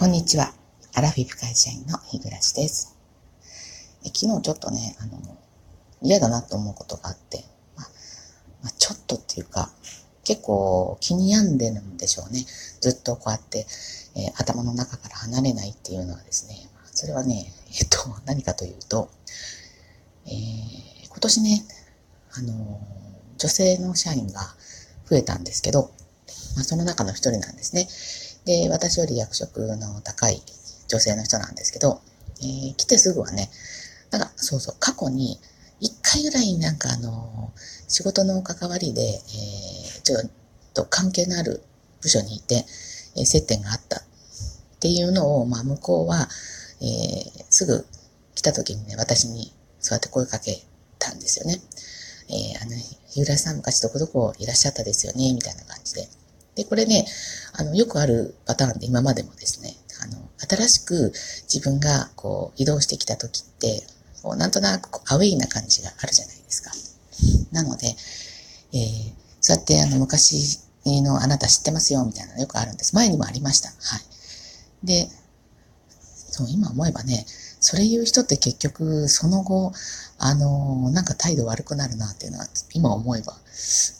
こんにちは。アラフィフ会社員の日暮です。え昨日ちょっとね、あの、嫌だなと思うことがあって、まあ、まあ、ちょっとっていうか、結構気に病んでるんでしょうね。ずっとこうやって、えー、頭の中から離れないっていうのはですね、それはね、えっと、何かというと、えー、今年ね、あの、女性の社員が増えたんですけど、まあ、その中の一人なんですね。で、私より役職の高い女性の人なんですけど、えー、来てすぐはね、なんか、そうそう、過去に、一回ぐらいなんかあの、仕事の関わりで、えー、ちょっと関係のある部署にいて、えー、接点があったっていうのを、まあ、向こうは、えー、すぐ来た時にね、私にそうやって声かけたんですよね。えー、あの、日浦さん昔どこどこいらっしゃったですよね、みたいな感じで。で、これね、あの、よくあるパターンで今までもですね、あの、新しく自分がこう移動してきた時って、こうなんとなくアウェイな感じがあるじゃないですか。なので、えー、そうやってあの昔のあなた知ってますよみたいなのよくあるんです。前にもありました。はい。で、そう、今思えばね、それ言う人って結局、その後、あの、なんか態度悪くなるなっていうのは、今思えば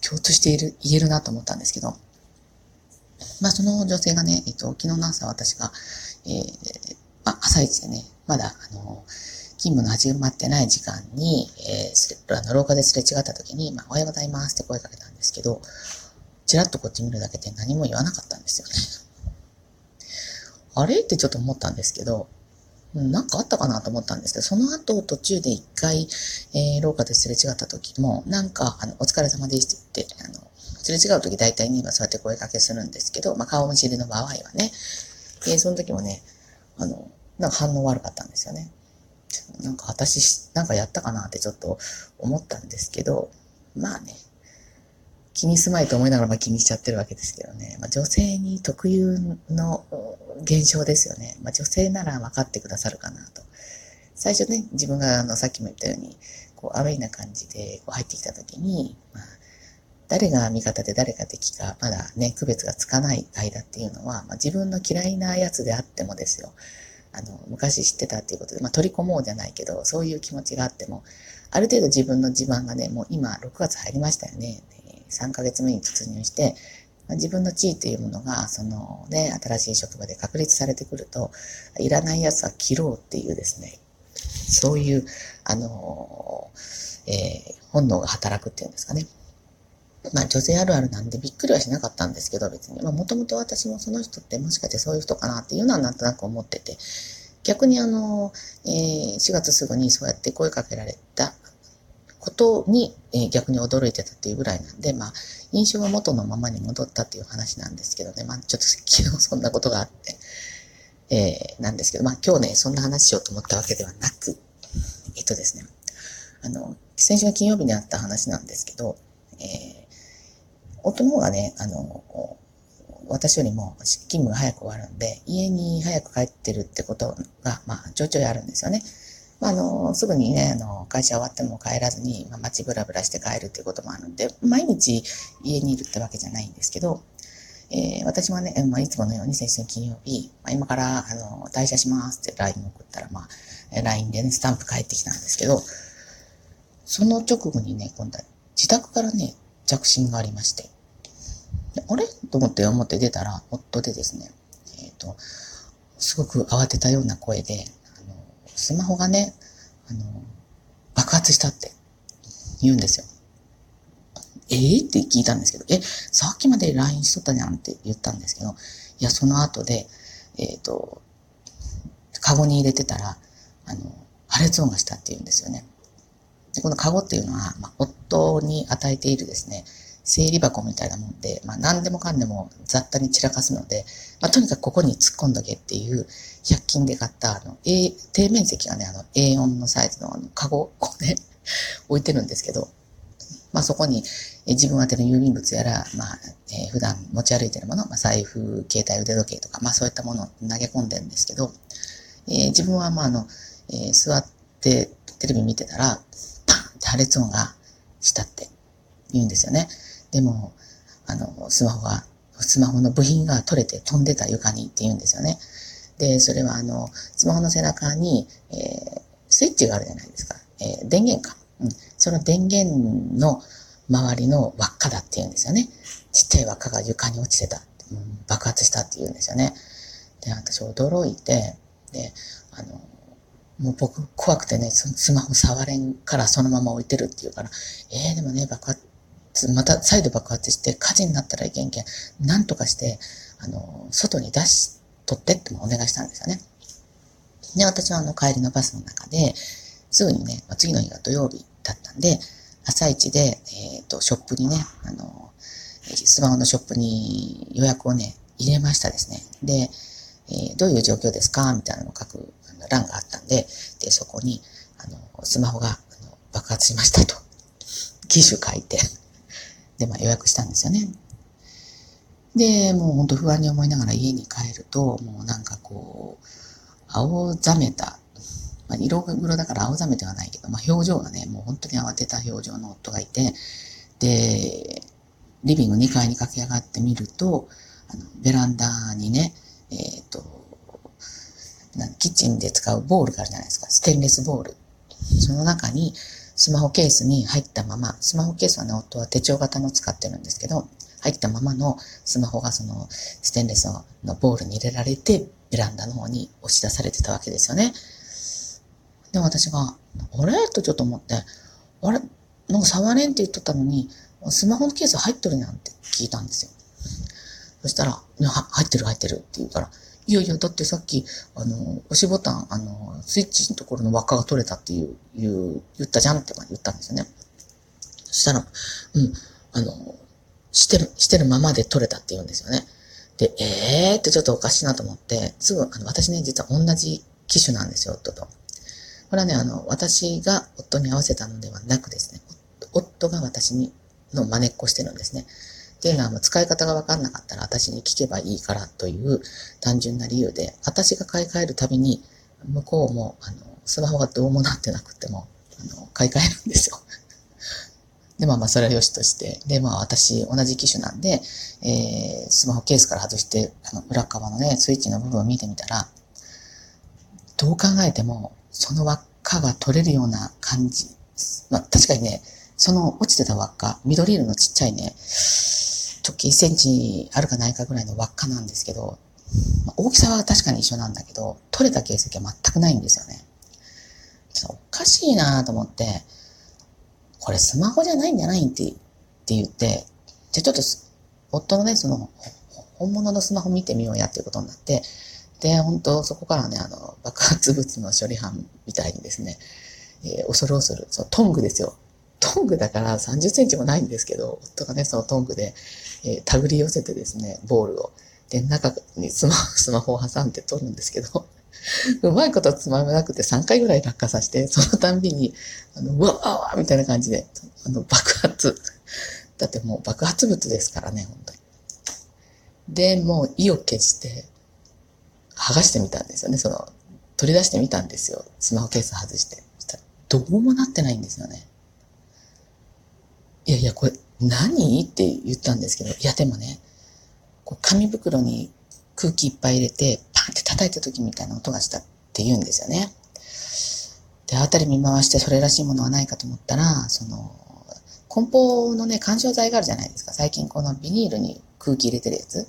共通している、言えるなと思ったんですけど、まあ、その女性がね、えっと、昨日の朝私が、えー、まあ、朝一でね、まだ、あの、勤務の始まってない時間に、えー、あの廊下ですれ違った時に、まあ、おはようございますって声かけたんですけど、ちらっとこっち見るだけで何も言わなかったんですよね。あれ？ってちょっと思ったんですけど、なんかあったかなと思ったんですけど、その後途中で一回、えー、廊下ですれ違った時も、なんか、あの、お疲れ様ですって言って、あの、すれ違う時大体に今そうやって声かけするんですけど、まあ、顔見知りの場合はね。で、その時もね、あの、なんか反応悪かったんですよね。なんか私、なんかやったかなってちょっと思ったんですけど、まあね、気にすまいと思いながらま気にしちゃってるわけですけどね。まあ、女性に特有の現象ですよね。まあ、女性なら分かってくださるかなと。最初ね、自分があのさっきも言ったように、こうアウェイな感じでこう入ってきた時に、まあ、誰が味方で誰が敵か、まだね、区別がつかない間っていうのは、まあ、自分の嫌いなやつであってもですよ。あの、昔知ってたっていうことで、まあ、取り込もうじゃないけど、そういう気持ちがあっても、ある程度自分の地盤がね、もう今、6月入りましたよね。3ヶ月目に突入して、自分の地位というものが、そのね、新しい職場で確立されてくると、いらないやつは切ろうっていうですね、そういう、あの、えー、本能が働くっていうんですかね。まあ女性あるあるなんでびっくりはしなかったんですけど別に。まあもともと私もその人ってもしかしてそういう人かなっていうのはなんとなく思ってて。逆にあの、えー、4月すぐにそうやって声かけられたことに、え、逆に驚いてたっていうぐらいなんで、まあ印象は元のままに戻ったっていう話なんですけどね。まあちょっと昨日そんなことがあって、えー、なんですけど、まあ今日ね、そんな話しようと思ったわけではなく、えっとですね、あの、先週の金曜日にあった話なんですけど、えー夫の方がね、あの、私よりも勤務が早く終わるんで、家に早く帰ってるってことが、まあ、ちょいちょいあるんですよね。まあ、あの、すぐにね、あの、会社終わっても帰らずに、まあ、街ブラブラして帰るっていうこともあるんで、毎日家にいるってわけじゃないんですけど、えー、私はね、まあ、いつものように先週金曜日、まあ、今から、あの、退社しますって LINE 送ったら、まあ、LINE でね、スタンプ返ってきたんですけど、その直後にね、今度は自宅からね、着信がありまして、あれ？と思って思って出たら、夫でですね、えっ、ー、と、すごく慌てたような声で、スマホがね、あの、爆発したって言うんですよ。えー、って聞いたんですけど、え、さっきまで LINE しとったじゃんって言ったんですけど、いや、その後で、えっ、ー、と、カゴに入れてたら、あの、破裂音がしたって言うんですよね。で、このカゴっていうのは、まあ、夫に与えているですね、整理箱みたいなもんで、まあ何でもかんでも雑多に散らかすので、まあとにかくここに突っ込んどけっていう100均で買ったあの、A、底面積がね、あの A4 のサイズのあのカゴをね、置いてるんですけど、まあそこに、え自分宛ての郵便物やら、まあ、えー、普段持ち歩いてるもの、まあ財布、携帯、腕時計とか、まあそういったものを投げ込んでるんですけど、えー、自分はまああの、えー、座ってテレビ見てたら、パンって破裂音がしたって言うんですよね。でも、あの、スマホが、スマホの部品が取れて飛んでた床にって言うんですよね。で、それはあの、スマホの背中に、えー、スイッチがあるじゃないですか。えー、電源か。うん。その電源の周りの輪っかだって言うんですよね。ちっちゃい輪っかが床に落ちてた。うん、爆発したって言うんですよね。で、私驚いて、で、あの、もう僕怖くてね、スマホ触れんからそのまま置いてるって言うから、えー、でもね、爆発、また再度爆発して火事になったらいけんけん、なんとかして、あの、外に出し、取ってってお願いしたんですよね。で、私はあの帰りのバスの中で、すぐにね、次の日が土曜日だったんで、朝一で、えっ、ー、と、ショップにね、あの、スマホのショップに予約をね、入れましたですね。で、えー、どういう状況ですか？みたいなのを書く欄があったんで、で、そこに、あの、スマホが爆発しましたと、機種書いて、で、まあ予約したんですよね。で、もうほんと不安に思いながら家に帰ると、もうなんかこう、青ざめた、まあ、色黒だから青ざめてはないけど、まあ表情がね、もう本当に慌てた表情の夫がいて、で、リビング2階に駆け上がってみると、あの、ベランダにね、えっ、ー、と、キッチンで使うボールがあるじゃないですか。ステンレスボール。その中にスマホケースに入ったまま、スマホケースはね、夫は手帳型の使ってるんですけど、入ったままのスマホがそのステンレスのボールに入れられて、ベランダの方に押し出されてたわけですよね。で、私が、あれ？とちょっと思って、あれ？なんか触れんって言っとったのに、スマホのケース入っとるなんて聞いたんですよ。そしたら、入ってる入ってるって言うから、いやいや、だってさっき、あの、押しボタン、あの、スイッチのところの輪っかが取れたっていう、いう、言ったじゃんって言ったんですよね。そしたら、うん、あの、してる、してるままで取れたって言うんですよね。で、えーってちょっとおかしいなと思って、すぐ、あの、私ね、実は同じ機種なんですよ、夫と。これはね、あの、私が夫に合わせたのではなくですね、夫が私に、の真似っこしてるんですね。っていうのは、使い方がわかんなかったら私に聞けばいいからという単純な理由で、私が買い替えるたびに、向こうも、あの、スマホがどうもなってなくても、あの、買い替えるんですよ。で、まあまあ、それは良しとして。で、まあ私、同じ機種なんで、えー、スマホケースから外して、あの、裏側のね、スイッチの部分を見てみたら、どう考えても、その輪っかが取れるような感じ。まあ、確かにね、その落ちてた輪っか、緑色のちっちゃいね、直径1センチあるかないかぐらいの輪っかなんですけど、大きさは確かに一緒なんだけど、取れた形跡は全くないんですよね。おかしいなと思って、これスマホじゃないんじゃないってって言って、じゃあちょっと夫のね、その、本物のスマホ見てみようやっていうことになって、で、本当そこからね、あの、爆発物の処理班みたいにですね、えー、恐る恐る、そう、トングですよ。トングだから30センチもないんですけど、夫がね、そのトングで、えー、手繰り寄せてですね、ボールを。で、中にスマ スマホを挟んで取るんですけど、うまいことつまめなくて3回ぐらい落下させて、そのたんびに、あの、うわーわーみたいな感じで、あの、爆発。だってもう爆発物ですからね、本当に。で、もう意を決して、剥がしてみたんですよね、その、取り出してみたんですよ。スマホケース外して。どうもなってないんですよね。いやいや、これ、何？って言ったんですけど、いやでもね、こう紙袋に空気いっぱい入れて、パンって叩いた時みたいな音がしたって言うんですよね。で、あたり見回してそれらしいものはないかと思ったら、その、梱包のね、干渉剤があるじゃないですか。最近このビニールに空気入れてるやつ。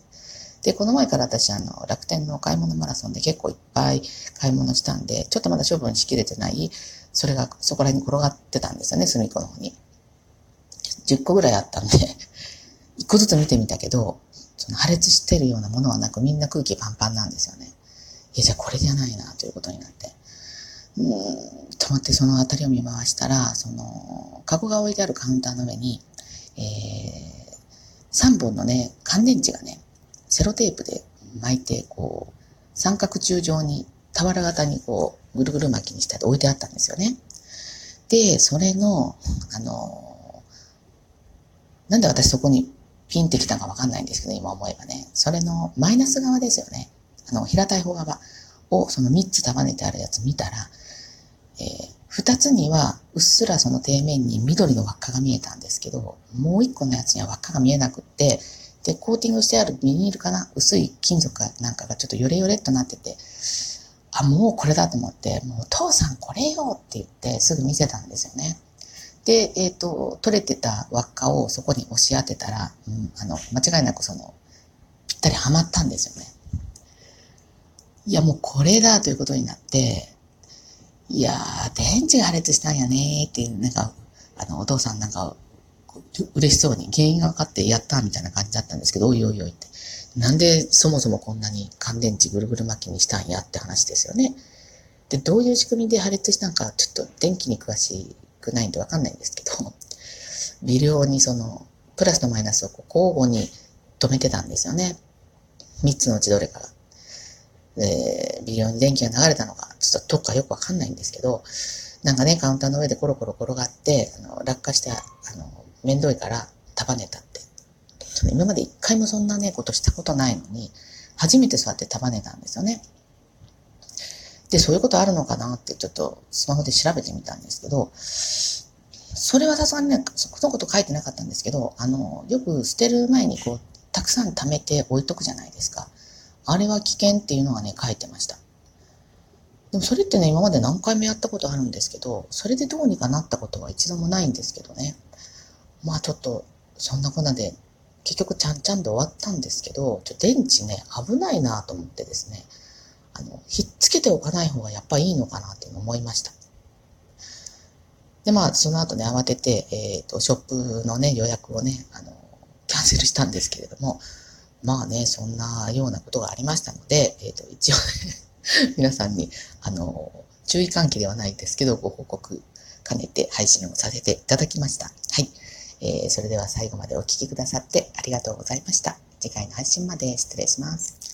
で、この前から私、あの、楽天の買い物マラソンで結構いっぱい買い物したんで、ちょっとまだ処分しきれてない、それがそこら辺に転がってたんですよね、隅っこの方に。10個ぐらいあったんで、1個ずつ見てみたけど、その破裂してるようなものはなくみんな空気パンパンなんですよね。いや、じゃあこれじゃないなということになって。うん、止まってその辺りを見回したら、その、カゴが置いてあるカウンターの上に、えー、3本のね、乾電池がね、セロテープで巻いて、こう、三角柱状に、俵型にこう、ぐるぐる巻きにして置いてあったんですよね。で、それの、あの、なんで私そこにピンってきたかわかんないんですけど、今思えばね。それのマイナス側ですよね。あの、平たい方側をその3つ束ねてあるやつ見たら、えー、2つにはうっすらその底面に緑の輪っかが見えたんですけど、もう1個のやつには輪っかが見えなくって、で、コーティングしてあるビニールかな薄い金属かなんかがちょっとヨレヨレっとなってて、あ、もうこれだと思って、もうお父さんこれよって言ってすぐ見せたんですよね。で、えっ、ー、と、取れてた輪っかをそこに押し当てたら、うん、あの、間違いなくその、ぴったりはまったんですよね。いや、もうこれだということになって、いやー、電池が破裂したんやねーっていう、なんか、あの、お父さんなんか、嬉しそうに原因が分かってやったみたいな感じだったんですけど、おいおいおいって。なんでそもそもこんなに乾電池ぐるぐる巻きにしたんやって話ですよね。で、どういう仕組みで破裂したんか、ちょっと電気に詳しいくないんでわかんないんですけど、微量にその、プラスとマイナスをこう交互に止めてたんですよね。三つのうちどれかが。で、微量に電気が流れたのか、ちょっとどっかよくわかんないんですけど、なんかね、カウンターの上でコロコロ転がって、あの落下して、あの、面倒いから束ねたって。今まで一回もそんなね、ことしたことないのに、初めてそうやって束ねたんですよね。で、そういうことあるのかなってちょっとスマホで調べてみたんですけど、それはさすがにね、そのこと書いてなかったんですけど、あの、よく捨てる前にこう、たくさん貯めて置いとくじゃないですか。あれは危険っていうのがね、書いてました。でもそれってね、今まで何回もやったことあるんですけど、それでどうにかなったことは一度もないんですけどね。まあちょっと、そんなこんなで、結局ちゃんちゃんで終わったんですけど、ちょ電池ね、危ないなと思ってですね、の、ひっつけておかない方がやっぱいいのかなって思いました。で、まあ、その後ね、慌てて、えっ、ー、と、ショップのね、予約をね、あの、キャンセルしたんですけれども、まあね、そんなようなことがありましたので、えっ、ー、と、一応ね、皆さんに、あの、注意喚起ではないですけど、ご報告兼ねて配信をさせていただきました。はい。えー、それでは最後までお聴きくださってありがとうございました。次回の配信まで失礼します。